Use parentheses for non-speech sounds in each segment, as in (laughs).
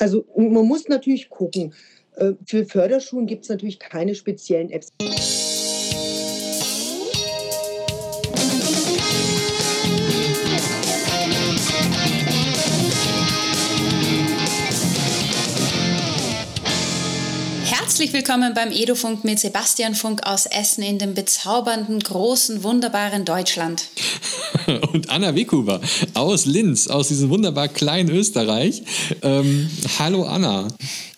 Also man muss natürlich gucken. Äh, für Förderschulen gibt es natürlich keine speziellen Apps. Herzlich willkommen beim Edufunk mit Sebastian Funk aus Essen in dem bezaubernden, großen, wunderbaren Deutschland. (laughs) Und Anna Wekuber aus Linz, aus diesem wunderbar kleinen Österreich. Ähm, hallo Anna.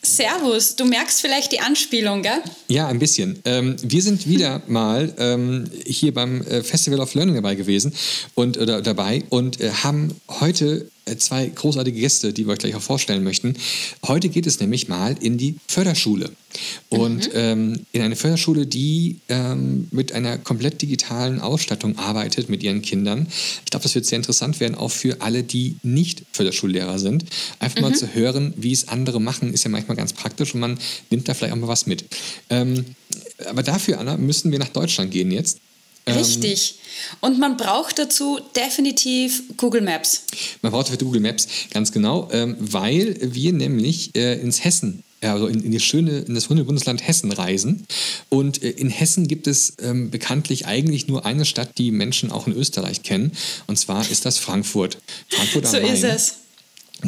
Servus, du merkst vielleicht die Anspielung, gell? Ja, ein bisschen. Ähm, wir sind wieder (laughs) mal ähm, hier beim äh, Festival of Learning dabei gewesen und oder dabei und äh, haben heute zwei großartige Gäste, die wir euch gleich auch vorstellen möchten. Heute geht es nämlich mal in die Förderschule. Und mhm. ähm, in eine Förderschule, die ähm, mit einer komplett digitalen Ausstattung arbeitet mit ihren Kindern. Ich glaube, das wird sehr interessant werden, auch für alle, die nicht Förderschullehrer sind. Einfach mhm. mal zu hören, wie es andere machen, ist ja manchmal ganz praktisch und man nimmt da vielleicht auch mal was mit. Ähm, aber dafür, Anna, müssen wir nach Deutschland gehen jetzt. Ähm, Richtig. Und man braucht dazu definitiv Google Maps. Man braucht dafür Google Maps, ganz genau, ähm, weil wir nämlich äh, ins Hessen also in, in, die schöne, in das wunderschöne Bundesland Hessen reisen. Und äh, in Hessen gibt es ähm, bekanntlich eigentlich nur eine Stadt, die Menschen auch in Österreich kennen. Und zwar ist das Frankfurt. Frankfurt so ist es.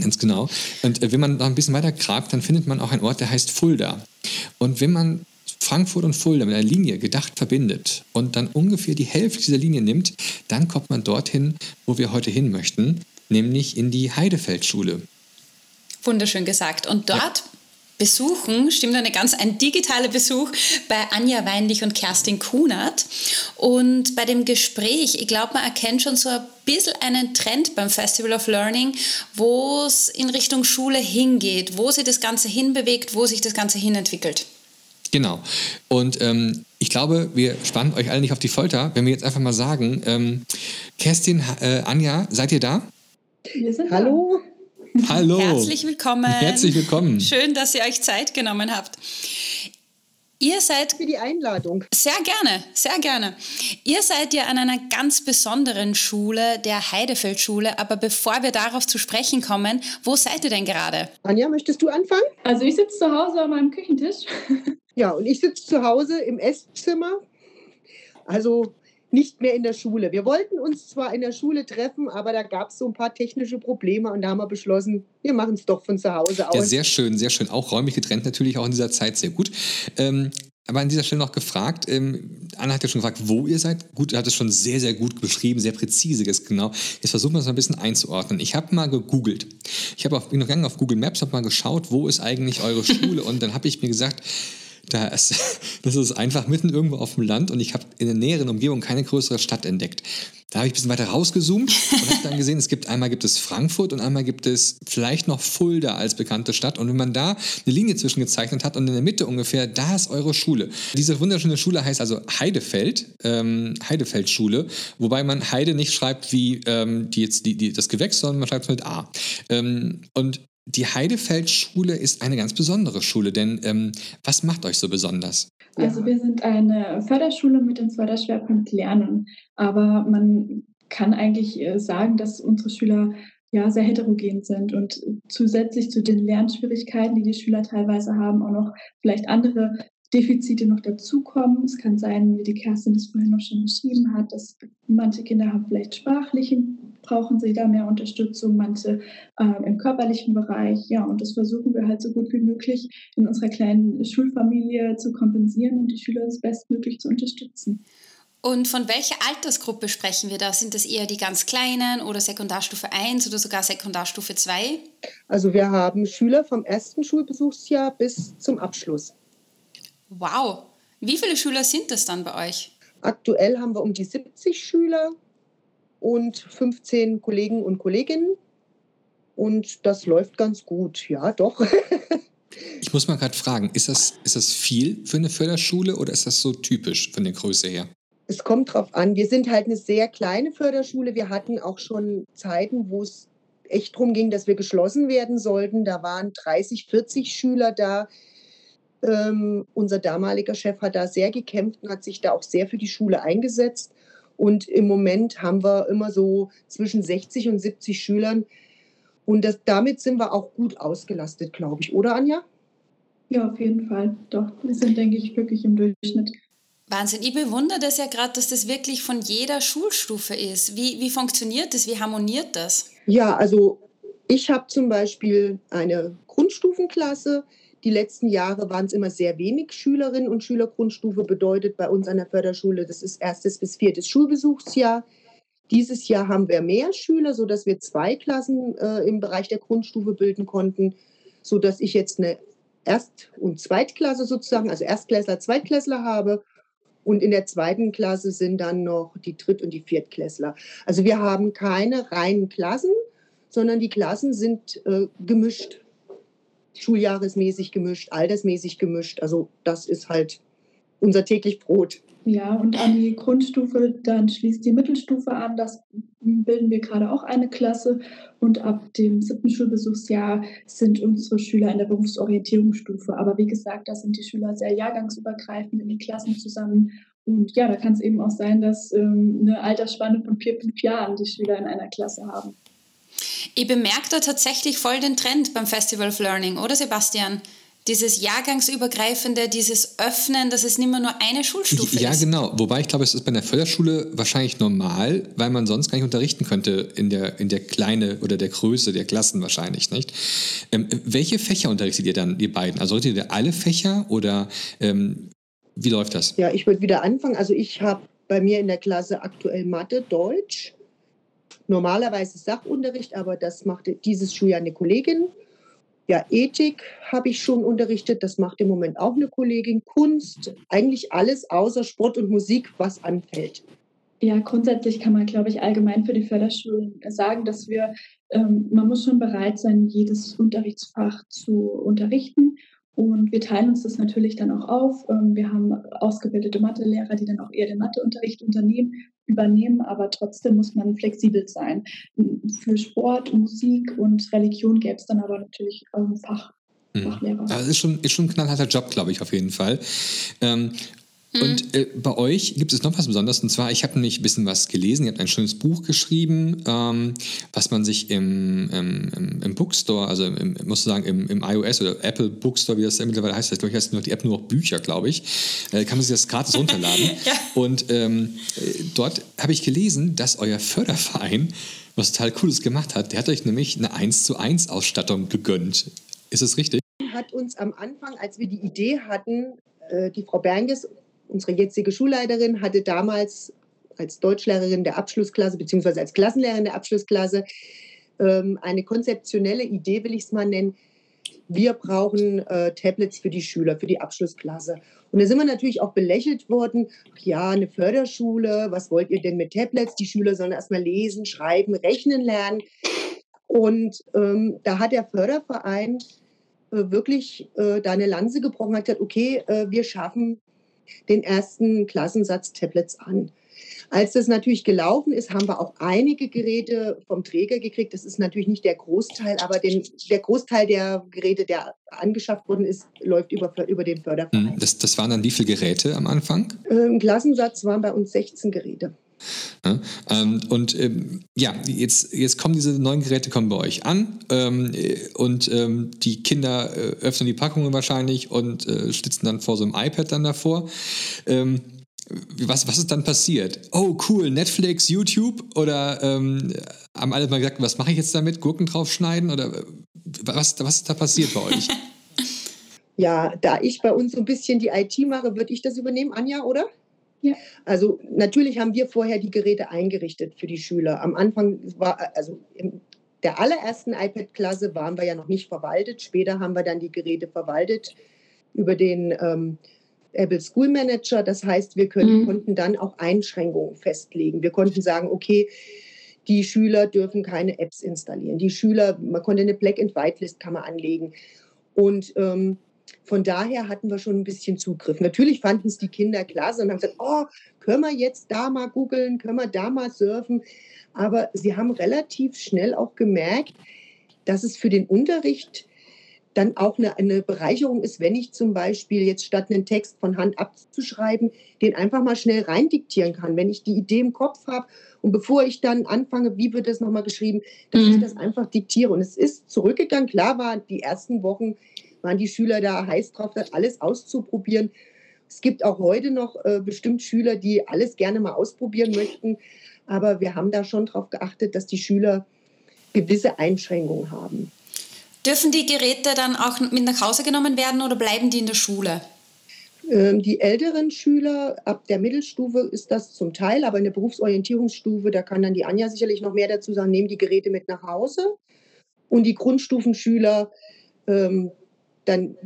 Ganz genau. Und äh, wenn man noch ein bisschen weiter grabt, dann findet man auch einen Ort, der heißt Fulda. Und wenn man Frankfurt und Fulda mit einer Linie gedacht verbindet und dann ungefähr die Hälfte dieser Linie nimmt, dann kommt man dorthin, wo wir heute hin möchten, nämlich in die Heidefeldschule. Wunderschön gesagt. Und dort ja. besuchen, stimmt eine ganz ein digitaler Besuch bei Anja Weinlich und Kerstin Kunert. Und bei dem Gespräch, ich glaube, man erkennt schon so ein bisschen einen Trend beim Festival of Learning, wo es in Richtung Schule hingeht, wo sich das Ganze hinbewegt, wo sich das Ganze hinentwickelt. Genau. Und ähm, ich glaube, wir spannen euch alle nicht auf die Folter, wenn wir jetzt einfach mal sagen, ähm, Kerstin, äh, Anja, seid ihr da? Wir sind Hallo. Hallo. Herzlich willkommen. Herzlich willkommen. Schön, dass ihr euch Zeit genommen habt. Ihr seid. Für die Einladung. Sehr gerne, sehr gerne. Ihr seid ja an einer ganz besonderen Schule, der Heidefeldschule. Aber bevor wir darauf zu sprechen kommen, wo seid ihr denn gerade? Anja, möchtest du anfangen? Also, ich sitze zu Hause an meinem Küchentisch. Ja, und ich sitze zu Hause im Esszimmer. Also nicht mehr in der Schule. Wir wollten uns zwar in der Schule treffen, aber da gab es so ein paar technische Probleme und da haben wir beschlossen, wir machen es doch von zu Hause aus. Ja, sehr schön, sehr schön. Auch räumlich getrennt natürlich, auch in dieser Zeit sehr gut. Ähm, aber an dieser Stelle noch gefragt, ähm, Anna hat ja schon gefragt, wo ihr seid. Gut, er hat es schon sehr, sehr gut beschrieben, sehr präzise ist genau. Jetzt versuchen wir es mal ein bisschen einzuordnen. Ich habe mal gegoogelt. Ich habe bin noch gegangen auf Google Maps, habe mal geschaut, wo ist eigentlich eure Schule (laughs) und dann habe ich mir gesagt, da ist, (laughs) das ist einfach mitten irgendwo auf dem Land und ich habe in der näheren Umgebung keine größere Stadt entdeckt. Da habe ich ein bisschen weiter rausgezoomt und habe dann gesehen, es gibt einmal gibt es Frankfurt und einmal gibt es vielleicht noch Fulda als bekannte Stadt. Und wenn man da eine Linie zwischen gezeichnet hat und in der Mitte ungefähr, da ist eure Schule. Diese wunderschöne Schule heißt also Heidefeld, ähm, Heidefeld-Schule, wobei man Heide nicht schreibt wie ähm, die jetzt die, die, das Gewächs, sondern man schreibt es mit A. Ähm, und die Heidefeldschule ist eine ganz besondere Schule, denn ähm, was macht euch so besonders? Also wir sind eine Förderschule mit dem Förderschwerpunkt Lernen, aber man kann eigentlich äh, sagen, dass unsere Schüler ja sehr heterogen sind und zusätzlich zu den Lernschwierigkeiten, die die Schüler teilweise haben, auch noch vielleicht andere Defizite noch dazukommen. Es kann sein, wie die Kerstin das vorhin noch schon beschrieben hat, dass manche Kinder haben vielleicht sprachliche brauchen sie da mehr Unterstützung, manche äh, im körperlichen Bereich. Ja, und das versuchen wir halt so gut wie möglich in unserer kleinen Schulfamilie zu kompensieren und die Schüler bestmöglich zu unterstützen. Und von welcher Altersgruppe sprechen wir da? Sind das eher die ganz Kleinen oder Sekundarstufe 1 oder sogar Sekundarstufe 2? Also wir haben Schüler vom ersten Schulbesuchsjahr bis zum Abschluss. Wow. Wie viele Schüler sind das dann bei euch? Aktuell haben wir um die 70 Schüler und 15 Kollegen und Kolleginnen. Und das läuft ganz gut, ja, doch. (laughs) ich muss mal gerade fragen, ist das, ist das viel für eine Förderschule oder ist das so typisch von der Größe her? Es kommt drauf an. Wir sind halt eine sehr kleine Förderschule. Wir hatten auch schon Zeiten, wo es echt darum ging, dass wir geschlossen werden sollten. Da waren 30, 40 Schüler da. Ähm, unser damaliger Chef hat da sehr gekämpft und hat sich da auch sehr für die Schule eingesetzt. Und im Moment haben wir immer so zwischen 60 und 70 Schülern. Und das, damit sind wir auch gut ausgelastet, glaube ich, oder Anja? Ja, auf jeden Fall. Doch, wir sind, denke ich, wirklich im Durchschnitt. Wahnsinn. Ich bewundere das ja gerade, dass das wirklich von jeder Schulstufe ist. Wie, wie funktioniert das? Wie harmoniert das? Ja, also ich habe zum Beispiel eine Grundstufenklasse. Die letzten Jahre waren es immer sehr wenig Schülerinnen und Schüler. Grundstufe bedeutet bei uns an der Förderschule, das ist erstes bis viertes Schulbesuchsjahr. Dieses Jahr haben wir mehr Schüler, sodass wir zwei Klassen äh, im Bereich der Grundstufe bilden konnten, sodass ich jetzt eine Erst- und Zweitklasse sozusagen, also Erstklässler, Zweitklässler habe. Und in der zweiten Klasse sind dann noch die Dritt- und die Viertklässler. Also wir haben keine reinen Klassen, sondern die Klassen sind äh, gemischt, schuljahresmäßig gemischt, altersmäßig gemischt. Also das ist halt unser täglich Brot. Ja, und an die Grundstufe, dann schließt die Mittelstufe an. Das bilden wir gerade auch eine Klasse. Und ab dem siebten Schulbesuchsjahr sind unsere Schüler in der Berufsorientierungsstufe. Aber wie gesagt, da sind die Schüler sehr jahrgangsübergreifend in den Klassen zusammen. Und ja, da kann es eben auch sein, dass ähm, eine Altersspanne von vier, fünf Jahren die Schüler in einer Klasse haben. Ich bemerke da tatsächlich voll den Trend beim Festival of Learning, oder Sebastian? dieses Jahrgangsübergreifende, dieses Öffnen, dass es nicht mehr nur eine Schulstufe ja, ist. Ja, genau. Wobei ich glaube, es ist bei der Förderschule wahrscheinlich normal, weil man sonst gar nicht unterrichten könnte in der, in der Kleine oder der Größe der Klassen wahrscheinlich, nicht? Ähm, welche Fächer unterrichtet ihr dann, ihr beiden? Also unterrichtet ihr alle Fächer oder ähm, wie läuft das? Ja, ich würde wieder anfangen. Also ich habe bei mir in der Klasse aktuell Mathe, Deutsch, normalerweise Sachunterricht, aber das macht dieses Schuljahr eine Kollegin. Ja, Ethik habe ich schon unterrichtet, das macht im Moment auch eine Kollegin. Kunst, eigentlich alles außer Sport und Musik, was anfällt. Ja, grundsätzlich kann man, glaube ich, allgemein für die Förderschulen sagen, dass wir, ähm, man muss schon bereit sein, jedes Unterrichtsfach zu unterrichten. Und wir teilen uns das natürlich dann auch auf. Ähm, wir haben ausgebildete Mathelehrer, die dann auch eher den Matheunterricht übernehmen, aber trotzdem muss man flexibel sein. Für Sport, Musik und Religion gäbe es dann aber natürlich ähm, Fach, mhm. Fachlehrer. Das ist schon, ist schon ein knallharter Job, glaube ich, auf jeden Fall. Ähm, und äh, bei euch gibt es noch was Besonderes. Und zwar, ich habe nämlich ein bisschen was gelesen. Ihr habt ein schönes Buch geschrieben, ähm, was man sich im, im, im Bookstore, also im, muss sagen, im, im iOS oder Apple Bookstore, wie das mittlerweile heißt, ich glaube, ich heißt nur die App nur noch Bücher, glaube ich, äh, kann man sich das gratis (laughs) runterladen. ja. Und ähm, äh, dort habe ich gelesen, dass euer Förderverein was total Cooles gemacht hat. Der hat euch nämlich eine 1 zu 1 Ausstattung gegönnt. Ist das richtig? Hat uns am Anfang, als wir die Idee hatten, äh, die Frau Berges unsere jetzige Schulleiterin hatte damals als Deutschlehrerin der Abschlussklasse beziehungsweise als Klassenlehrerin der Abschlussklasse ähm, eine konzeptionelle Idee, will ich es mal nennen. Wir brauchen äh, Tablets für die Schüler, für die Abschlussklasse. Und da sind wir natürlich auch belächelt worden. Ja, eine Förderschule, was wollt ihr denn mit Tablets? Die Schüler sollen erstmal lesen, schreiben, rechnen lernen. Und ähm, da hat der Förderverein äh, wirklich äh, da eine Lanze gebrochen, hat gesagt, okay, äh, wir schaffen den ersten Klassensatz Tablets an. Als das natürlich gelaufen ist, haben wir auch einige Geräte vom Träger gekriegt. Das ist natürlich nicht der Großteil, aber den, der Großteil der Geräte, der angeschafft worden ist, läuft über, über den Förderverein. Hm, das, das waren dann wie viele Geräte am Anfang? Im Klassensatz waren bei uns 16 Geräte. Ja, ähm, und ähm, ja, jetzt, jetzt kommen diese neuen Geräte kommen bei euch an ähm, und ähm, die Kinder äh, öffnen die Packungen wahrscheinlich und äh, schlitzen dann vor so einem iPad dann davor. Ähm, was, was ist dann passiert? Oh, cool, Netflix, YouTube oder haben alle mal gesagt, was mache ich jetzt damit? Gurken draufschneiden oder äh, was, was ist da passiert bei euch? (laughs) Ja, da ich bei uns so ein bisschen die IT mache, würde ich das übernehmen, Anja, oder? Ja. Also natürlich haben wir vorher die Geräte eingerichtet für die Schüler. Am Anfang war, also in der allerersten iPad-Klasse waren wir ja noch nicht verwaltet. Später haben wir dann die Geräte verwaltet über den ähm, Apple School Manager. Das heißt, wir können, mhm. konnten dann auch Einschränkungen festlegen. Wir konnten sagen, okay, die Schüler dürfen keine Apps installieren. Die Schüler, man konnte eine Black and White List kann man anlegen. Und ähm, von daher hatten wir schon ein bisschen Zugriff. Natürlich fanden es die Kinder klasse und haben gesagt, oh, können wir jetzt da mal googeln, können wir da mal surfen. Aber sie haben relativ schnell auch gemerkt, dass es für den Unterricht dann auch eine, eine Bereicherung ist, wenn ich zum Beispiel jetzt statt einen Text von Hand abzuschreiben, den einfach mal schnell rein diktieren kann. Wenn ich die Idee im Kopf habe und bevor ich dann anfange, wie wird das nochmal geschrieben, dass mhm. ich das einfach diktiere. Und es ist zurückgegangen. Klar war, die ersten Wochen waren die Schüler da heiß drauf, das alles auszuprobieren. Es gibt auch heute noch äh, bestimmt Schüler, die alles gerne mal ausprobieren möchten. Aber wir haben da schon darauf geachtet, dass die Schüler gewisse Einschränkungen haben. Dürfen die Geräte dann auch mit nach Hause genommen werden oder bleiben die in der Schule? Ähm, die älteren Schüler ab der Mittelstufe ist das zum Teil, aber in der Berufsorientierungsstufe, da kann dann die Anja sicherlich noch mehr dazu sagen, nehmen die Geräte mit nach Hause. Und die Grundstufenschüler, ähm, dann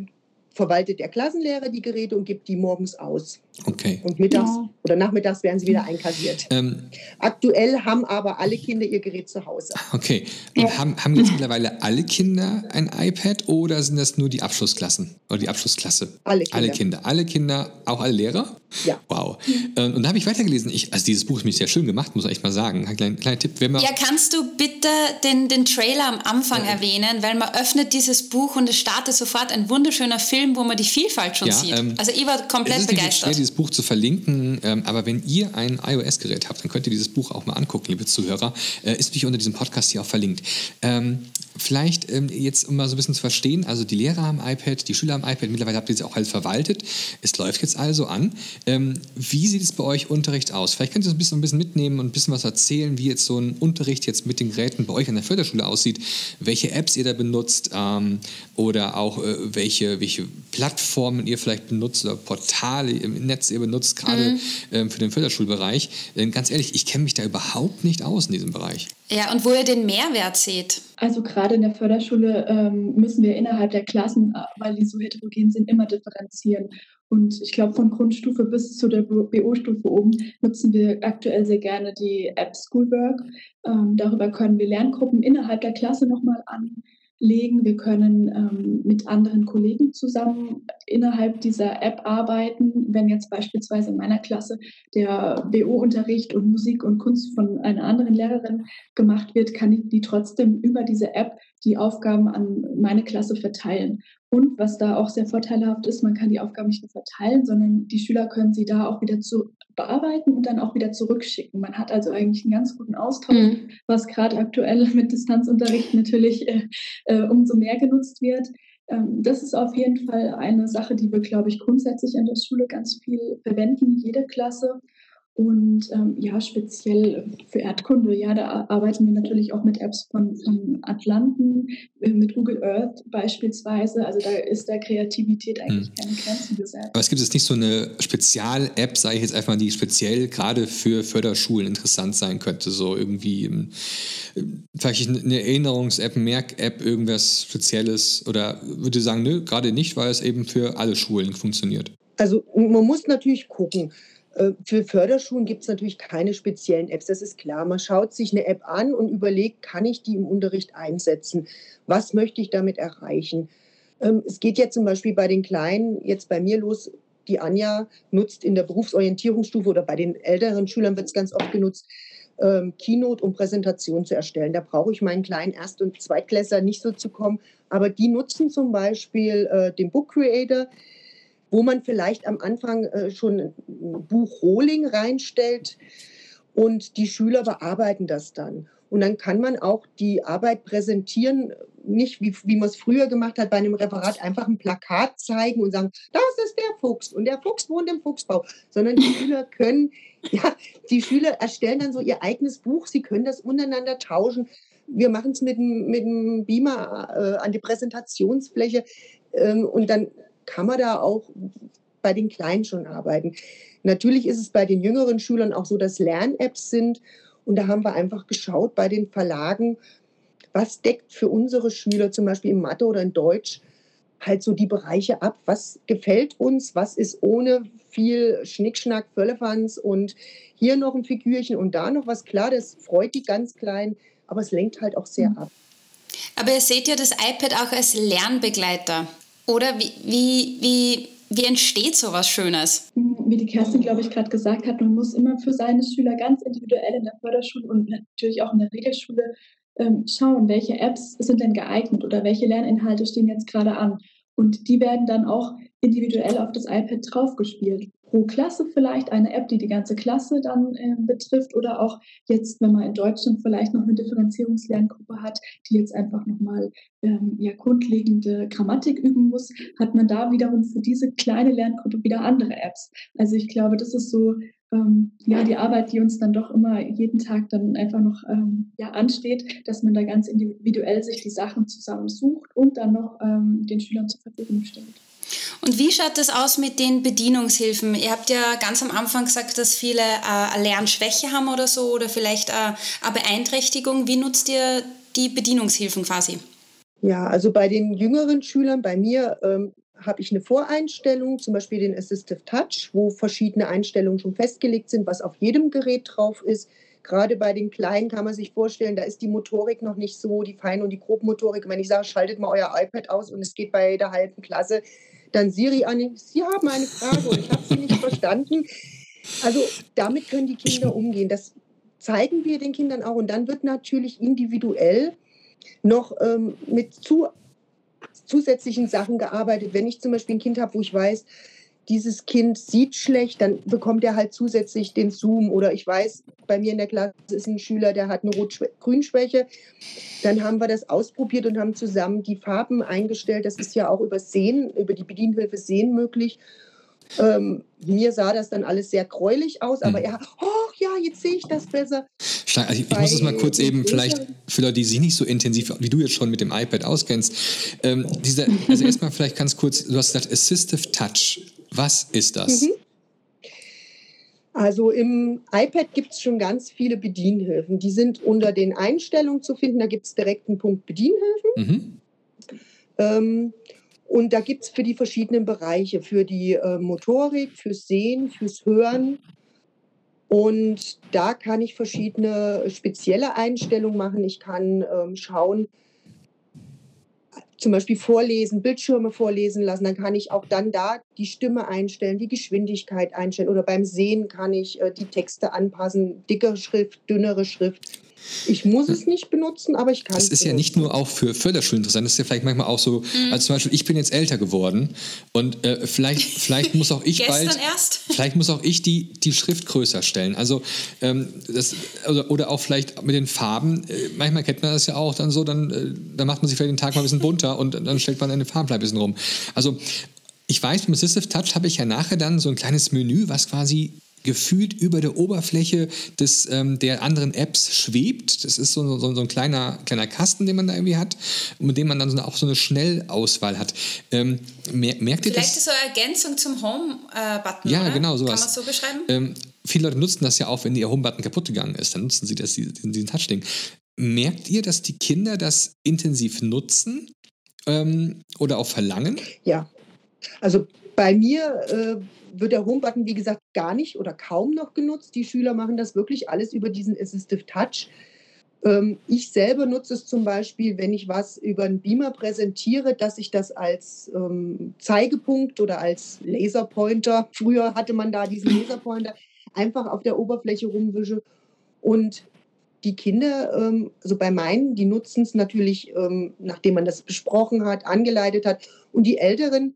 verwaltet der Klassenlehrer die Geräte und gibt die morgens aus. Okay. Und mittags ja. oder nachmittags werden sie wieder einkassiert. Ähm, Aktuell haben aber alle Kinder ihr Gerät zu Hause. Okay. Und ja. haben, haben jetzt mittlerweile alle Kinder ein iPad oder sind das nur die Abschlussklassen oder die Abschlussklasse? Alle Kinder. Alle Kinder. Alle Kinder, auch alle Lehrer? Ja. Wow. Ähm, und da habe ich weitergelesen. Ich, also dieses Buch ist mir sehr schön gemacht, muss ich echt mal sagen. Ein kleiner, kleiner Tipp. Wenn man ja, kannst du bitte den, den Trailer am Anfang ja. erwähnen, weil man öffnet dieses Buch und es startet sofort ein wunderschöner Film, wo man die Vielfalt schon ja, sieht. Ähm, also ich war komplett begeistert dieses Buch zu verlinken. Ähm, aber wenn ihr ein iOS-Gerät habt, dann könnt ihr dieses Buch auch mal angucken, liebe Zuhörer. Äh, ist natürlich unter diesem Podcast hier auch verlinkt. Ähm, vielleicht ähm, jetzt, um mal so ein bisschen zu verstehen, also die Lehrer haben iPad, die Schüler haben iPad, mittlerweile habt ihr sie auch halt verwaltet. Es läuft jetzt also an. Ähm, wie sieht es bei euch Unterricht aus? Vielleicht könnt ihr so ein bisschen, ein bisschen mitnehmen und ein bisschen was erzählen, wie jetzt so ein Unterricht jetzt mit den Geräten bei euch an der Förderschule aussieht, welche Apps ihr da benutzt ähm, oder auch äh, welche, welche Plattformen ihr vielleicht benutzt oder Portale im Netz ihr benutzt, gerade mhm. ähm, für den Förderschulbereich. Denn ganz ehrlich, ich kenne mich da überhaupt nicht aus in diesem Bereich. Ja, und wo ihr den Mehrwert seht. Also gerade in der Förderschule ähm, müssen wir innerhalb der Klassen, äh, weil die so heterogen sind, immer differenzieren. Und ich glaube, von Grundstufe bis zu der BO-Stufe oben nutzen wir aktuell sehr gerne die App Schoolwork. Ähm, darüber können wir Lerngruppen innerhalb der Klasse nochmal an legen. Wir können ähm, mit anderen Kollegen zusammen innerhalb dieser App arbeiten. Wenn jetzt beispielsweise in meiner Klasse der BO-Unterricht und Musik und Kunst von einer anderen Lehrerin gemacht wird, kann ich die trotzdem über diese App die Aufgaben an meine Klasse verteilen. Und was da auch sehr vorteilhaft ist, man kann die Aufgaben nicht nur verteilen, sondern die Schüler können sie da auch wieder zu bearbeiten und dann auch wieder zurückschicken. Man hat also eigentlich einen ganz guten Austausch, mhm. was gerade aktuell (laughs) mit Distanzunterricht natürlich äh, äh, umso mehr genutzt wird. Ähm, das ist auf jeden Fall eine Sache, die wir, glaube ich, grundsätzlich an der Schule ganz viel verwenden, jede Klasse. Und ähm, ja, speziell für Erdkunde, ja, da arbeiten wir natürlich auch mit Apps von, von Atlanten, äh, mit Google Earth beispielsweise. Also da ist der Kreativität eigentlich hm. keine Grenzen gesetzt. Aber es gibt jetzt nicht so eine Spezial-App, sage ich jetzt einfach mal, die speziell gerade für Förderschulen interessant sein könnte. So irgendwie ähm, vielleicht eine Erinnerungs-App, Merk-App, irgendwas Spezielles. Oder würde sagen, nö, gerade nicht, weil es eben für alle Schulen funktioniert. Also man muss natürlich gucken. Äh, für Förderschulen gibt es natürlich keine speziellen Apps, das ist klar. Man schaut sich eine App an und überlegt, kann ich die im Unterricht einsetzen? Was möchte ich damit erreichen? Ähm, es geht ja zum Beispiel bei den Kleinen jetzt bei mir los. Die Anja nutzt in der Berufsorientierungsstufe oder bei den älteren Schülern wird es ganz oft genutzt, ähm, Keynote, um Präsentationen zu erstellen. Da brauche ich meinen kleinen Erst- und Zweitklässler nicht so zu kommen. Aber die nutzen zum Beispiel äh, den Book Creator wo man vielleicht am Anfang äh, schon ein Buch Rohling reinstellt und die Schüler bearbeiten das dann. Und dann kann man auch die Arbeit präsentieren, nicht wie, wie man es früher gemacht hat, bei einem Referat einfach ein Plakat zeigen und sagen, das ist der Fuchs und der Fuchs wohnt im Fuchsbau, sondern die Schüler können, (laughs) ja, die Schüler erstellen dann so ihr eigenes Buch, sie können das untereinander tauschen. Wir machen es mit, mit dem Beamer äh, an die Präsentationsfläche ähm, und dann kann man da auch bei den Kleinen schon arbeiten. Natürlich ist es bei den jüngeren Schülern auch so, dass Lern-Apps sind. Und da haben wir einfach geschaut bei den Verlagen, was deckt für unsere Schüler zum Beispiel in Mathe oder in Deutsch halt so die Bereiche ab. Was gefällt uns? Was ist ohne viel Schnickschnack, Völlefanz und hier noch ein Figürchen und da noch was? Klar, das freut die ganz Kleinen, aber es lenkt halt auch sehr mhm. ab. Aber ihr seht ja das iPad auch als Lernbegleiter. Oder wie, wie, wie, wie entsteht sowas Schönes? Wie die Kerstin, glaube ich, gerade gesagt hat, man muss immer für seine Schüler ganz individuell in der Förderschule und natürlich auch in der Regelschule ähm, schauen, welche Apps sind denn geeignet oder welche Lerninhalte stehen jetzt gerade an. Und die werden dann auch individuell auf das iPad draufgespielt. Pro Klasse vielleicht eine App, die die ganze Klasse dann äh, betrifft oder auch jetzt, wenn man in Deutschland vielleicht noch eine Differenzierungslerngruppe hat, die jetzt einfach nochmal ähm, ja, grundlegende Grammatik üben muss, hat man da wiederum für diese kleine Lerngruppe wieder andere Apps. Also ich glaube, das ist so ähm, ja, die Arbeit, die uns dann doch immer jeden Tag dann einfach noch ähm, ja, ansteht, dass man da ganz individuell sich die Sachen zusammensucht und dann noch ähm, den Schülern zur Verfügung stellt. Und wie schaut das aus mit den Bedienungshilfen? Ihr habt ja ganz am Anfang gesagt, dass viele äh, eine Lernschwäche haben oder so oder vielleicht äh, eine Beeinträchtigung. Wie nutzt ihr die Bedienungshilfen quasi? Ja, also bei den jüngeren Schülern, bei mir ähm, habe ich eine Voreinstellung, zum Beispiel den Assistive Touch, wo verschiedene Einstellungen schon festgelegt sind, was auf jedem Gerät drauf ist. Gerade bei den Kleinen kann man sich vorstellen, da ist die Motorik noch nicht so, die Fein- und die Grobmotorik. Wenn ich sage, schaltet mal euer iPad aus und es geht bei der halben Klasse, dann Siri an, Sie haben eine Frage und ich habe sie nicht verstanden. Also damit können die Kinder umgehen. Das zeigen wir den Kindern auch. Und dann wird natürlich individuell noch ähm, mit zu, zusätzlichen Sachen gearbeitet. Wenn ich zum Beispiel ein Kind habe, wo ich weiß, dieses Kind sieht schlecht, dann bekommt er halt zusätzlich den Zoom. Oder ich weiß, bei mir in der Klasse ist ein Schüler, der hat eine Rot-Grün-Schwäche. Dann haben wir das ausprobiert und haben zusammen die Farben eingestellt. Das ist ja auch über Sehen, über die Bedienhilfe Sehen möglich. Ähm, mir sah das dann alles sehr gräulich aus, aber hm. er, oh ja, jetzt sehe ich das besser. Also ich, ich muss es mal kurz eben, vielleicht für Leute, die sich nicht so intensiv wie du jetzt schon mit dem iPad auskennst. Ähm, dieser, also erstmal vielleicht ganz kurz, du hast gesagt Assistive Touch. Was ist das? Mhm. Also im iPad gibt es schon ganz viele Bedienhilfen. Die sind unter den Einstellungen zu finden. Da gibt es direkt einen Punkt Bedienhilfen. Mhm. Ähm, und da gibt es für die verschiedenen Bereiche, für die äh, Motorik, fürs Sehen, fürs Hören. Und da kann ich verschiedene spezielle Einstellungen machen. Ich kann ähm, schauen, zum Beispiel vorlesen, Bildschirme vorlesen lassen, dann kann ich auch dann da die Stimme einstellen, die Geschwindigkeit einstellen oder beim Sehen kann ich äh, die Texte anpassen, dickere Schrift, dünnere Schrift. Ich muss es nicht benutzen, aber ich kann es. Das ist ja nicht nur auch für Förderschulen interessant, das ist ja vielleicht manchmal auch so, mhm. also zum Beispiel, ich bin jetzt älter geworden und äh, vielleicht, (laughs) vielleicht muss auch ich bald, erst. (laughs) vielleicht muss auch ich die, die Schrift größer stellen. Also ähm, das, oder, oder auch vielleicht mit den Farben, äh, manchmal kennt man das ja auch dann so, dann, äh, dann macht man sich vielleicht den Tag mal ein bisschen bunter und dann stellt man eine Farbe ein bisschen rum. Also ich weiß, beim Assistive Touch habe ich ja nachher dann so ein kleines Menü, was quasi gefühlt über der Oberfläche des, ähm, der anderen Apps schwebt. Das ist so, so, so, ein kleiner, kleiner Kasten, den man da irgendwie hat, mit dem man dann so, auch so eine Schnellauswahl hat. Ähm, mer merkt ihr Vielleicht das? ist so eine Ergänzung zum Home-Button. ja, oder? genau, sowas. Kann man so beschreiben? Ähm, viele Leute nutzen das ja auch, wenn ihr Home-Button kaputt gegangen ist. Dann nutzen sie das, diesen, diesen Touch-Ding. Merkt ihr, dass die Kinder das intensiv nutzen ähm, oder auch verlangen? Ja. Also bei mir äh, wird der Home-Button, wie gesagt, gar nicht oder kaum noch genutzt. Die Schüler machen das wirklich alles über diesen Assistive Touch. Ähm, ich selber nutze es zum Beispiel, wenn ich was über einen Beamer präsentiere, dass ich das als ähm, Zeigepunkt oder als Laserpointer, früher hatte man da diesen Laserpointer, einfach auf der Oberfläche rumwische. Und die Kinder, ähm, also bei meinen, die nutzen es natürlich, ähm, nachdem man das besprochen hat, angeleitet hat. Und die Älteren,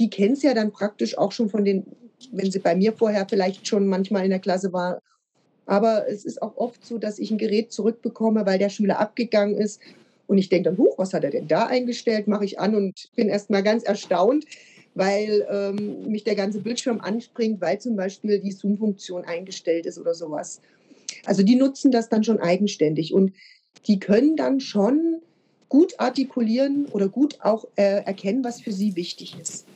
die kennen es ja dann praktisch auch schon von den, wenn sie bei mir vorher vielleicht schon manchmal in der Klasse war. Aber es ist auch oft so, dass ich ein Gerät zurückbekomme, weil der Schüler abgegangen ist. Und ich denke dann, huch, was hat er denn da eingestellt? Mache ich an und bin erst mal ganz erstaunt, weil ähm, mich der ganze Bildschirm anspringt, weil zum Beispiel die Zoom-Funktion eingestellt ist oder sowas. Also die nutzen das dann schon eigenständig und die können dann schon gut artikulieren oder gut auch äh, erkennen, was für sie wichtig ist.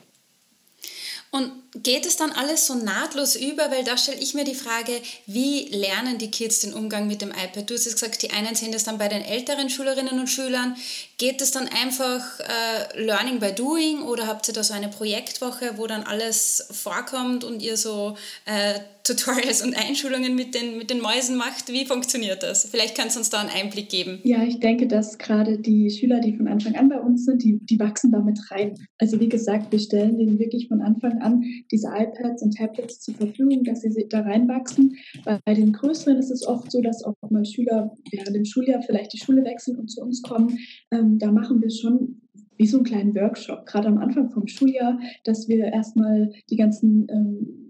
Und geht es dann alles so nahtlos über? Weil da stelle ich mir die Frage, wie lernen die Kids den Umgang mit dem iPad? Du hast jetzt gesagt, die einen sehen das dann bei den älteren Schülerinnen und Schülern. Geht es dann einfach äh, Learning by Doing oder habt ihr da so eine Projektwoche, wo dann alles vorkommt und ihr so äh, Tutorials und Einschulungen mit den, mit den Mäusen macht. Wie funktioniert das? Vielleicht kannst du uns da einen Einblick geben. Ja, ich denke, dass gerade die Schüler, die von Anfang an bei uns sind, die, die wachsen damit rein. Also wie gesagt, wir stellen denen wirklich von Anfang an diese iPads und Tablets zur Verfügung, dass sie da reinwachsen. Bei den größeren ist es oft so, dass auch mal Schüler während dem Schuljahr vielleicht die Schule wechseln und zu uns kommen. Ähm, da machen wir schon wie so einen kleinen Workshop, gerade am Anfang vom Schuljahr, dass wir erstmal die ganzen ähm,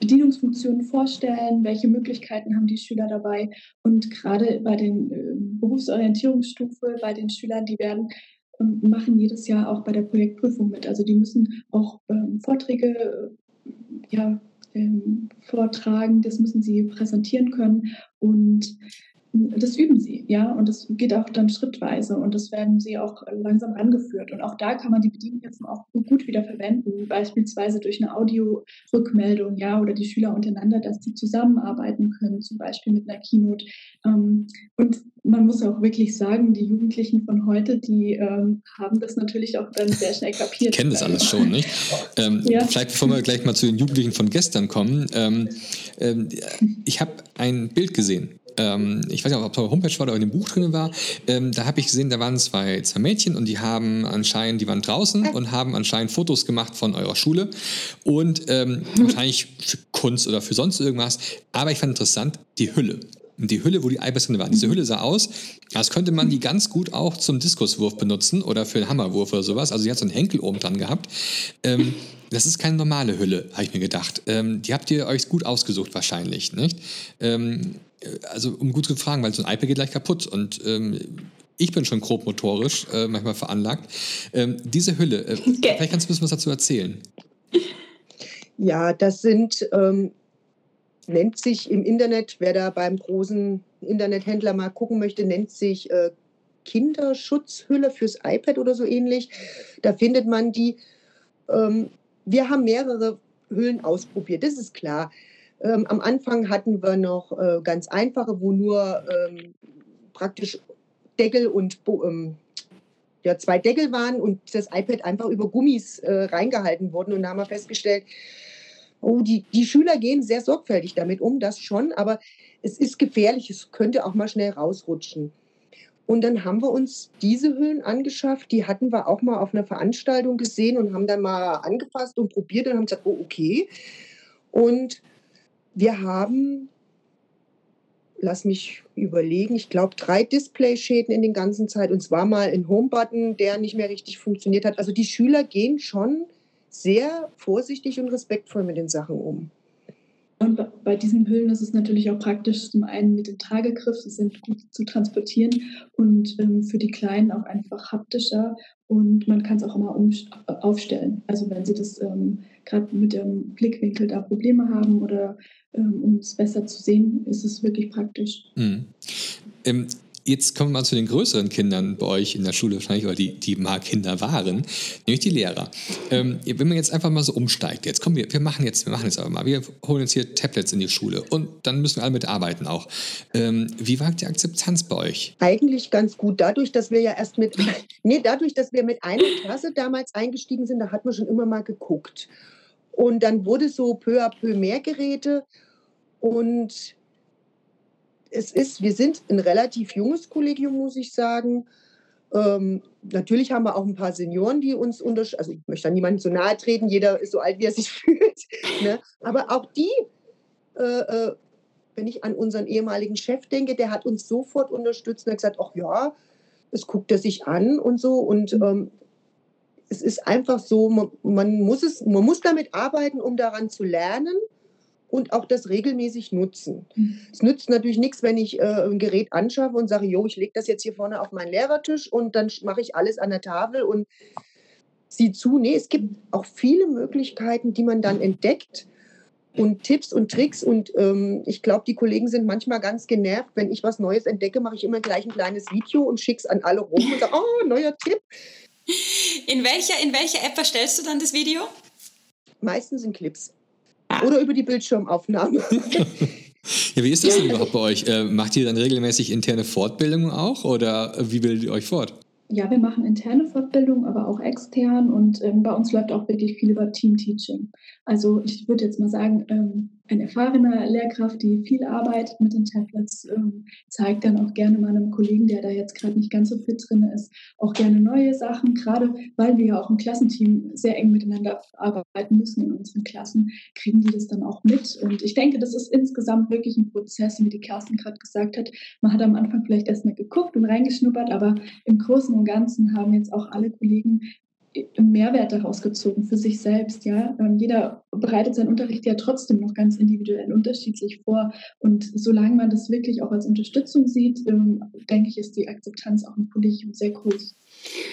Bedienungsfunktionen vorstellen, welche Möglichkeiten haben die Schüler dabei. Und gerade bei den äh, Berufsorientierungsstufe, bei den Schülern, die werden machen jedes Jahr auch bei der Projektprüfung mit. Also die müssen auch ähm, Vorträge äh, ja, ähm, vortragen, das müssen sie präsentieren können. Und das üben sie, ja, und das geht auch dann schrittweise und das werden sie auch langsam angeführt. Und auch da kann man die Bedienhilfen auch gut wieder verwenden, beispielsweise durch eine Audio-Rückmeldung, ja, oder die Schüler untereinander, dass die zusammenarbeiten können, zum Beispiel mit einer Keynote. Ähm, und man muss auch wirklich sagen, die Jugendlichen von heute, die ähm, haben das natürlich auch dann sehr schnell kapiert. Kennen das alles schon, nicht? Ähm, ja. Vielleicht bevor wir gleich mal zu den Jugendlichen von gestern kommen. Ähm, ähm, ich habe ein Bild gesehen ähm, ich weiß nicht, ob es auf der Homepage war oder in dem Buch drin war, ähm, da habe ich gesehen, da waren zwei, zwei Mädchen und die haben anscheinend, die waren draußen und haben anscheinend Fotos gemacht von eurer Schule und ähm, wahrscheinlich für Kunst oder für sonst irgendwas. Aber ich fand interessant, die Hülle. Die Hülle, wo die Eiweiße drin waren. Diese Hülle sah aus, als könnte man die ganz gut auch zum Diskuswurf benutzen oder für einen Hammerwurf oder sowas. Also die hat so einen Henkel oben dran gehabt. Ähm, das ist keine normale Hülle, habe ich mir gedacht. Ähm, die habt ihr euch gut ausgesucht wahrscheinlich, nicht? Ähm, also um gut zu fragen, weil so ein iPad geht gleich kaputt und ähm, ich bin schon grob motorisch äh, manchmal veranlagt. Ähm, diese Hülle, äh, (laughs) okay. vielleicht kannst du ein bisschen was dazu erzählen. Ja, das sind, ähm, nennt sich im Internet, wer da beim großen Internethändler mal gucken möchte, nennt sich äh, Kinderschutzhülle fürs iPad oder so ähnlich. Da findet man die. Ähm, wir haben mehrere Hüllen ausprobiert, das ist klar. Ähm, am Anfang hatten wir noch äh, ganz einfache, wo nur ähm, praktisch Deckel und ähm, ja, zwei Deckel waren und das iPad einfach über Gummis äh, reingehalten wurden. Und da haben wir festgestellt, oh, die, die Schüler gehen sehr sorgfältig damit um, das schon, aber es ist gefährlich, es könnte auch mal schnell rausrutschen. Und dann haben wir uns diese Hüllen angeschafft, die hatten wir auch mal auf einer Veranstaltung gesehen und haben dann mal angefasst und probiert und haben gesagt, oh, okay. Und wir haben, lass mich überlegen, ich glaube drei Displayschäden in den ganzen Zeit und zwar mal ein Homebutton, der nicht mehr richtig funktioniert hat. Also die Schüler gehen schon sehr vorsichtig und respektvoll mit den Sachen um. Und bei diesen Hüllen ist es natürlich auch praktisch, zum einen mit dem Tragegriff, sie sind gut zu transportieren und ähm, für die Kleinen auch einfach haptischer und man kann es auch immer um, aufstellen. Also wenn sie das ähm, gerade mit dem Blickwinkel da Probleme haben oder ähm, um es besser zu sehen, ist es wirklich praktisch. Mhm. Jetzt kommen wir mal zu den größeren Kindern bei euch in der Schule wahrscheinlich, oder die, die mal Kinder waren, nämlich die Lehrer. Ähm, wenn man jetzt einfach mal so umsteigt, jetzt kommen wir, wir machen jetzt, wir machen jetzt aber mal, wir holen jetzt hier Tablets in die Schule und dann müssen wir alle mitarbeiten auch. Ähm, wie war die Akzeptanz bei euch? Eigentlich ganz gut. Dadurch, dass wir ja erst mit, (laughs) nee, dadurch, dass wir mit einer Klasse damals eingestiegen sind, da hat man schon immer mal geguckt. Und dann wurde so peu à peu mehr Geräte und es ist, wir sind ein relativ junges Kollegium, muss ich sagen. Ähm, natürlich haben wir auch ein paar Senioren, die uns unterstützen. Also ich möchte da niemandem so nahe treten, jeder ist so alt, wie er sich (laughs) fühlt. ne? Aber auch die, äh, äh, wenn ich an unseren ehemaligen Chef denke, der hat uns sofort unterstützt und hat gesagt, ach ja, es guckt er sich an und so. Und mhm. ähm, es ist einfach so, man, man, muss es, man muss damit arbeiten, um daran zu lernen und auch das regelmäßig nutzen. Mhm. Es nützt natürlich nichts, wenn ich äh, ein Gerät anschaffe und sage, jo, ich lege das jetzt hier vorne auf meinen Lehrertisch und dann mache ich alles an der Tafel und sieh zu. Nee, es gibt auch viele Möglichkeiten, die man dann entdeckt und Tipps und Tricks. Und ähm, ich glaube, die Kollegen sind manchmal ganz genervt. Wenn ich was Neues entdecke, mache ich immer gleich ein kleines Video und schicke es an alle rum und sage, oh, neuer Tipp. In welcher, in welcher App erstellst du dann das Video? Meistens in Clips oder über die Bildschirmaufnahme. (laughs) Ja, wie ist das denn überhaupt bei euch? Äh, macht ihr dann regelmäßig interne Fortbildungen auch oder wie bildet ihr euch fort? Ja, wir machen interne Fortbildungen, aber auch extern und ähm, bei uns läuft auch wirklich viel über Team-Teaching. Also ich würde jetzt mal sagen, ähm, eine erfahrene Lehrkraft, die viel arbeitet mit den Tablets, ähm, zeigt dann auch gerne mal einem Kollegen, der da jetzt gerade nicht ganz so fit drin ist, auch gerne neue Sachen, gerade weil wir ja auch im Klassenteam sehr eng miteinander arbeiten müssen in unseren Klassen, kriegen die das dann auch mit. Und ich denke, das ist insgesamt wirklich ein Prozess, wie die Kerstin gerade gesagt hat. Man hat am Anfang vielleicht erstmal geguckt und reingeschnuppert, aber im Großen und Ganzen haben jetzt auch alle Kollegen Mehrwert daraus gezogen für sich selbst. Ja? Ähm, jeder bereitet seinen Unterricht ja trotzdem noch ganz individuell unterschiedlich vor. Und solange man das wirklich auch als Unterstützung sieht, ähm, denke ich, ist die Akzeptanz auch im Kollegium sehr groß.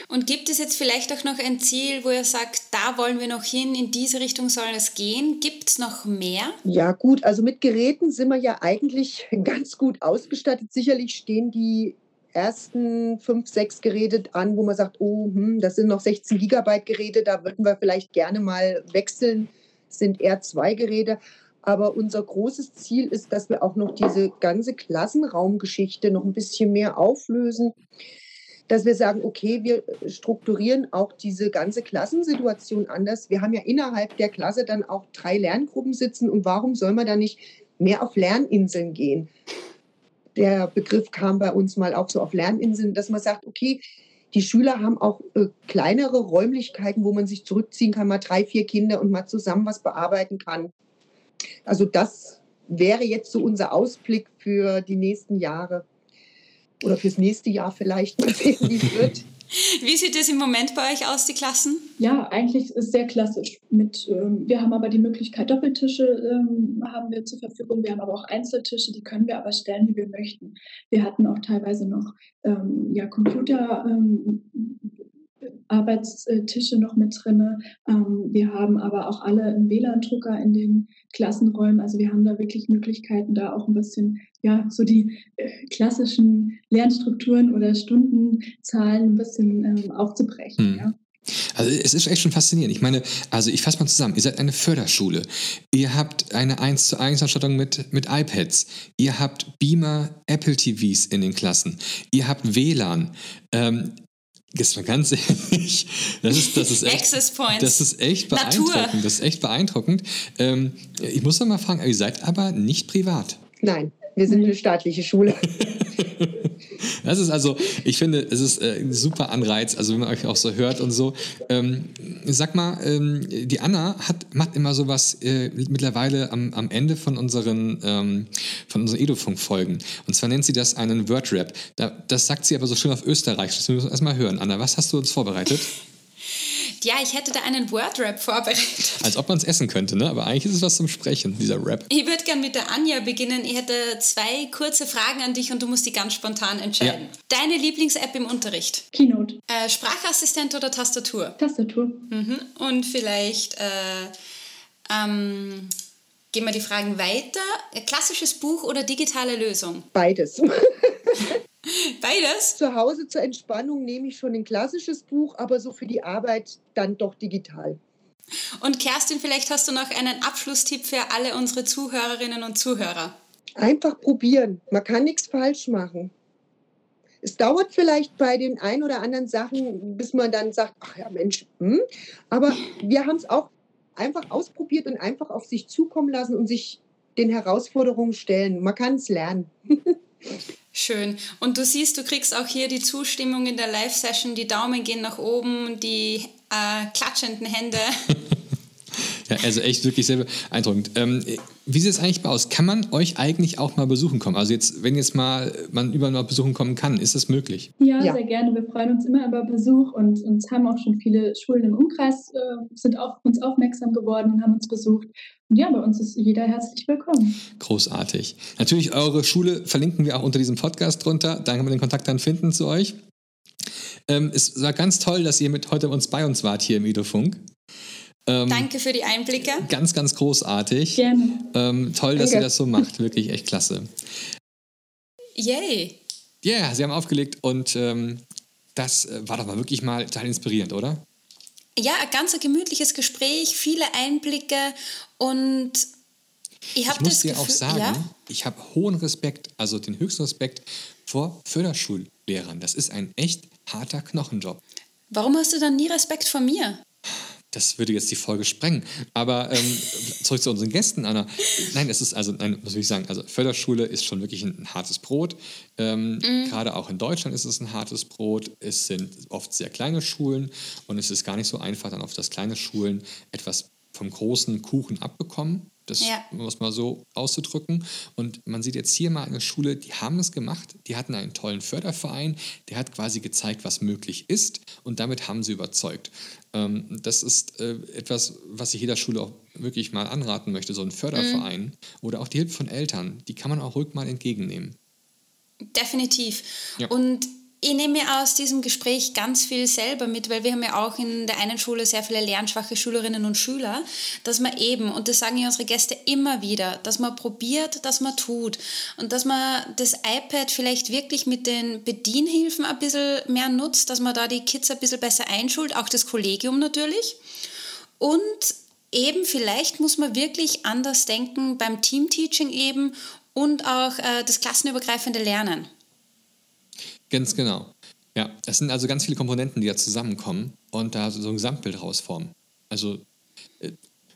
Und gibt es jetzt vielleicht auch noch ein Ziel, wo ihr sagt, da wollen wir noch hin, in diese Richtung soll es gehen? Gibt es noch mehr? Ja gut, also mit Geräten sind wir ja eigentlich (laughs) ganz gut ausgestattet. Sicherlich stehen die ersten fünf, sechs Geräte an, wo man sagt, oh, hm, das sind noch 16 Gigabyte Geräte, da würden wir vielleicht gerne mal wechseln, das sind eher zwei Geräte. Aber unser großes Ziel ist, dass wir auch noch diese ganze Klassenraumgeschichte noch ein bisschen mehr auflösen, dass wir sagen, okay, wir strukturieren auch diese ganze Klassensituation anders. Wir haben ja innerhalb der Klasse dann auch drei Lerngruppen sitzen und warum soll man da nicht mehr auf Lerninseln gehen? Der Begriff kam bei uns mal auch so auf Lerninseln, dass man sagt, okay, die Schüler haben auch äh, kleinere Räumlichkeiten, wo man sich zurückziehen kann, mal drei, vier Kinder und mal zusammen was bearbeiten kann. Also das wäre jetzt so unser Ausblick für die nächsten Jahre oder fürs nächste Jahr vielleicht. (laughs) Mal sehen, wie es wird. Wie sieht es im Moment bei euch aus, die Klassen? Ja, eigentlich ist sehr klassisch. Mit, ähm, wir haben aber die Möglichkeit, Doppeltische ähm, haben wir zur Verfügung. Wir haben aber auch Einzeltische, die können wir aber stellen, wie wir möchten. Wir hatten auch teilweise noch ähm, ja, Computer, ähm, Arbeitstische noch mit drin. Ähm, wir haben aber auch alle einen WLAN-Drucker in den Klassenräumen. Also wir haben da wirklich Möglichkeiten, da auch ein bisschen ja so die äh, klassischen Lernstrukturen oder Stundenzahlen ein bisschen ähm, aufzubrechen. Hm. Ja. Also es ist echt schon faszinierend. Ich meine, also ich fasse mal zusammen. Ihr seid eine Förderschule. Ihr habt eine 1 zu 1 Ausstattung mit, mit iPads. Ihr habt Beamer Apple TVs in den Klassen. Ihr habt WLAN. Ähm, Jetzt mal ganz ehrlich, das ist, das ist echt, das ist echt beeindruckend. Natur. Das ist echt beeindruckend. Ähm, ich muss noch mal fragen, ihr seid aber nicht privat. Nein, wir sind eine staatliche Schule. (laughs) Das ist also, ich finde, es ist äh, ein super Anreiz, also wenn man euch auch so hört und so. Ähm, sag mal, ähm, die Anna hat, macht immer sowas äh, mittlerweile am, am Ende von unseren, ähm, von unseren Edofunk-Folgen. Und zwar nennt sie das einen Wordrap. Da, das sagt sie aber so schön auf Österreich. Das müssen wir erstmal hören. Anna, was hast du uns vorbereitet? Ja, ich hätte da einen Wordrap vorbereitet. (laughs) Als ob man es essen könnte, ne? Aber eigentlich ist es was zum Sprechen, dieser Rap. Ich würde gerne mit der Anja beginnen. Ich hätte zwei kurze Fragen an dich und du musst die ganz spontan entscheiden. Ja. Deine Lieblings-App im Unterricht? Keynote. Äh, Sprachassistent oder Tastatur? Tastatur. Mhm. Und vielleicht äh, ähm, gehen wir die Fragen weiter. Klassisches Buch oder digitale Lösung? Beides. (laughs) (laughs) Beides? Zu Hause zur Entspannung nehme ich schon ein klassisches Buch, aber so für die Arbeit dann doch digital. Und Kerstin, vielleicht hast du noch einen Abschlusstipp für alle unsere Zuhörerinnen und Zuhörer. Einfach probieren. Man kann nichts falsch machen. Es dauert vielleicht bei den ein oder anderen Sachen, bis man dann sagt, ach ja Mensch, hm? aber wir haben es auch einfach ausprobiert und einfach auf sich zukommen lassen und sich den Herausforderungen stellen. Man kann es lernen. (laughs) Schön. Und du siehst, du kriegst auch hier die Zustimmung in der Live-Session, die Daumen gehen nach oben, die äh, klatschenden Hände. (laughs) ja, also echt wirklich sehr beeindruckend. Ähm, wie sieht es eigentlich aus? Kann man euch eigentlich auch mal besuchen kommen? Also jetzt, wenn jetzt mal man überall mal besuchen kommen kann, ist das möglich? Ja, ja, sehr gerne. Wir freuen uns immer über Besuch und uns haben auch schon viele Schulen im Umkreis äh, sind auf uns aufmerksam geworden und haben uns besucht. Und ja, bei uns ist jeder herzlich willkommen. Großartig. Natürlich, eure Schule verlinken wir auch unter diesem Podcast drunter. Da kann man den Kontakt dann finden zu euch. Ähm, es war ganz toll, dass ihr mit heute uns bei uns wart hier im Idofunk. Ähm, Danke für die Einblicke. Ganz, ganz großartig. Gerne. Ähm, toll, dass ihr das so macht. Wirklich echt klasse. Yay. Ja, yeah, Sie haben aufgelegt und ähm, das äh, war doch mal wirklich mal total inspirierend, oder? Ja, ein ganz gemütliches Gespräch, viele Einblicke und ich habe das dir Gefühl, auch sagen, ja? ich habe hohen Respekt, also den höchsten Respekt vor Förderschullehrern. Das ist ein echt harter Knochenjob. Warum hast du dann nie Respekt vor mir? Das würde jetzt die Folge sprengen. Aber ähm, zurück zu unseren Gästen, Anna. Nein, es ist also, nein, was will ich sagen? Also Förderschule ist schon wirklich ein, ein hartes Brot. Ähm, mhm. Gerade auch in Deutschland ist es ein hartes Brot. Es sind oft sehr kleine Schulen und es ist gar nicht so einfach, dann auf das kleine Schulen etwas vom großen Kuchen abbekommen. Das ja. muss man so auszudrücken. Und man sieht jetzt hier mal eine Schule, die haben es gemacht. Die hatten einen tollen Förderverein, der hat quasi gezeigt, was möglich ist. Und damit haben sie überzeugt. Ähm, das ist äh, etwas, was ich jeder Schule auch wirklich mal anraten möchte, so ein Förderverein mhm. oder auch die Hilfe von Eltern, die kann man auch ruhig mal entgegennehmen. Definitiv. Ja. Und ich nehme aus diesem Gespräch ganz viel selber mit, weil wir haben ja auch in der einen Schule sehr viele lernschwache Schülerinnen und Schüler, dass man eben, und das sagen ja unsere Gäste immer wieder, dass man probiert, dass man tut und dass man das iPad vielleicht wirklich mit den Bedienhilfen ein bisschen mehr nutzt, dass man da die Kids ein bisschen besser einschult, auch das Kollegium natürlich. Und eben vielleicht muss man wirklich anders denken beim Teamteaching eben und auch äh, das klassenübergreifende Lernen. Ganz genau. Ja, es sind also ganz viele Komponenten, die da zusammenkommen und da so ein Gesamtbild rausformen. Also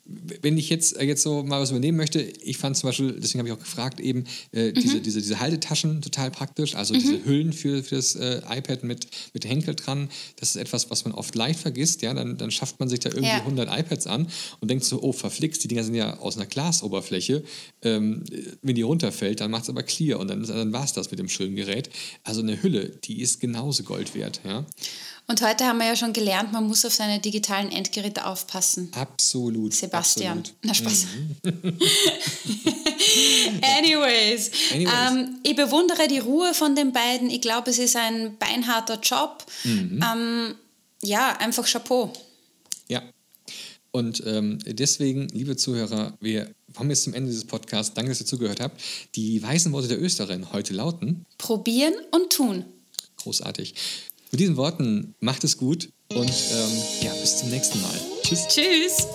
wenn ich jetzt, äh, jetzt so mal was übernehmen möchte, ich fand zum Beispiel, deswegen habe ich auch gefragt, eben äh, mhm. diese, diese, diese Haltetaschen total praktisch, also mhm. diese Hüllen für, für das äh, iPad mit, mit Henkel dran, das ist etwas, was man oft leicht vergisst, ja, dann, dann schafft man sich da irgendwie ja. 100 iPads an und denkt so, oh, verflixt, die Dinger sind ja aus einer Glasoberfläche, ähm, wenn die runterfällt, dann macht es aber clear und dann, dann war es das mit dem schönen Gerät. Also eine Hülle, die ist genauso Gold wert, ja. Und heute haben wir ja schon gelernt, man muss auf seine digitalen Endgeräte aufpassen. Absolut. Sebastian. Absolut. Na Spaß. Mhm. (laughs) Anyways, Anyways. Ähm, ich bewundere die Ruhe von den beiden. Ich glaube, es ist ein beinharter Job. Mhm. Ähm, ja, einfach Chapeau. Ja. Und ähm, deswegen, liebe Zuhörer, wir kommen jetzt zum Ende dieses Podcasts. Danke, dass ihr zugehört habt. Die weisen Worte der Österreicherin heute lauten: Probieren und tun. Großartig. Mit diesen Worten macht es gut und ähm, ja, bis zum nächsten Mal. Tschüss. Tschüss.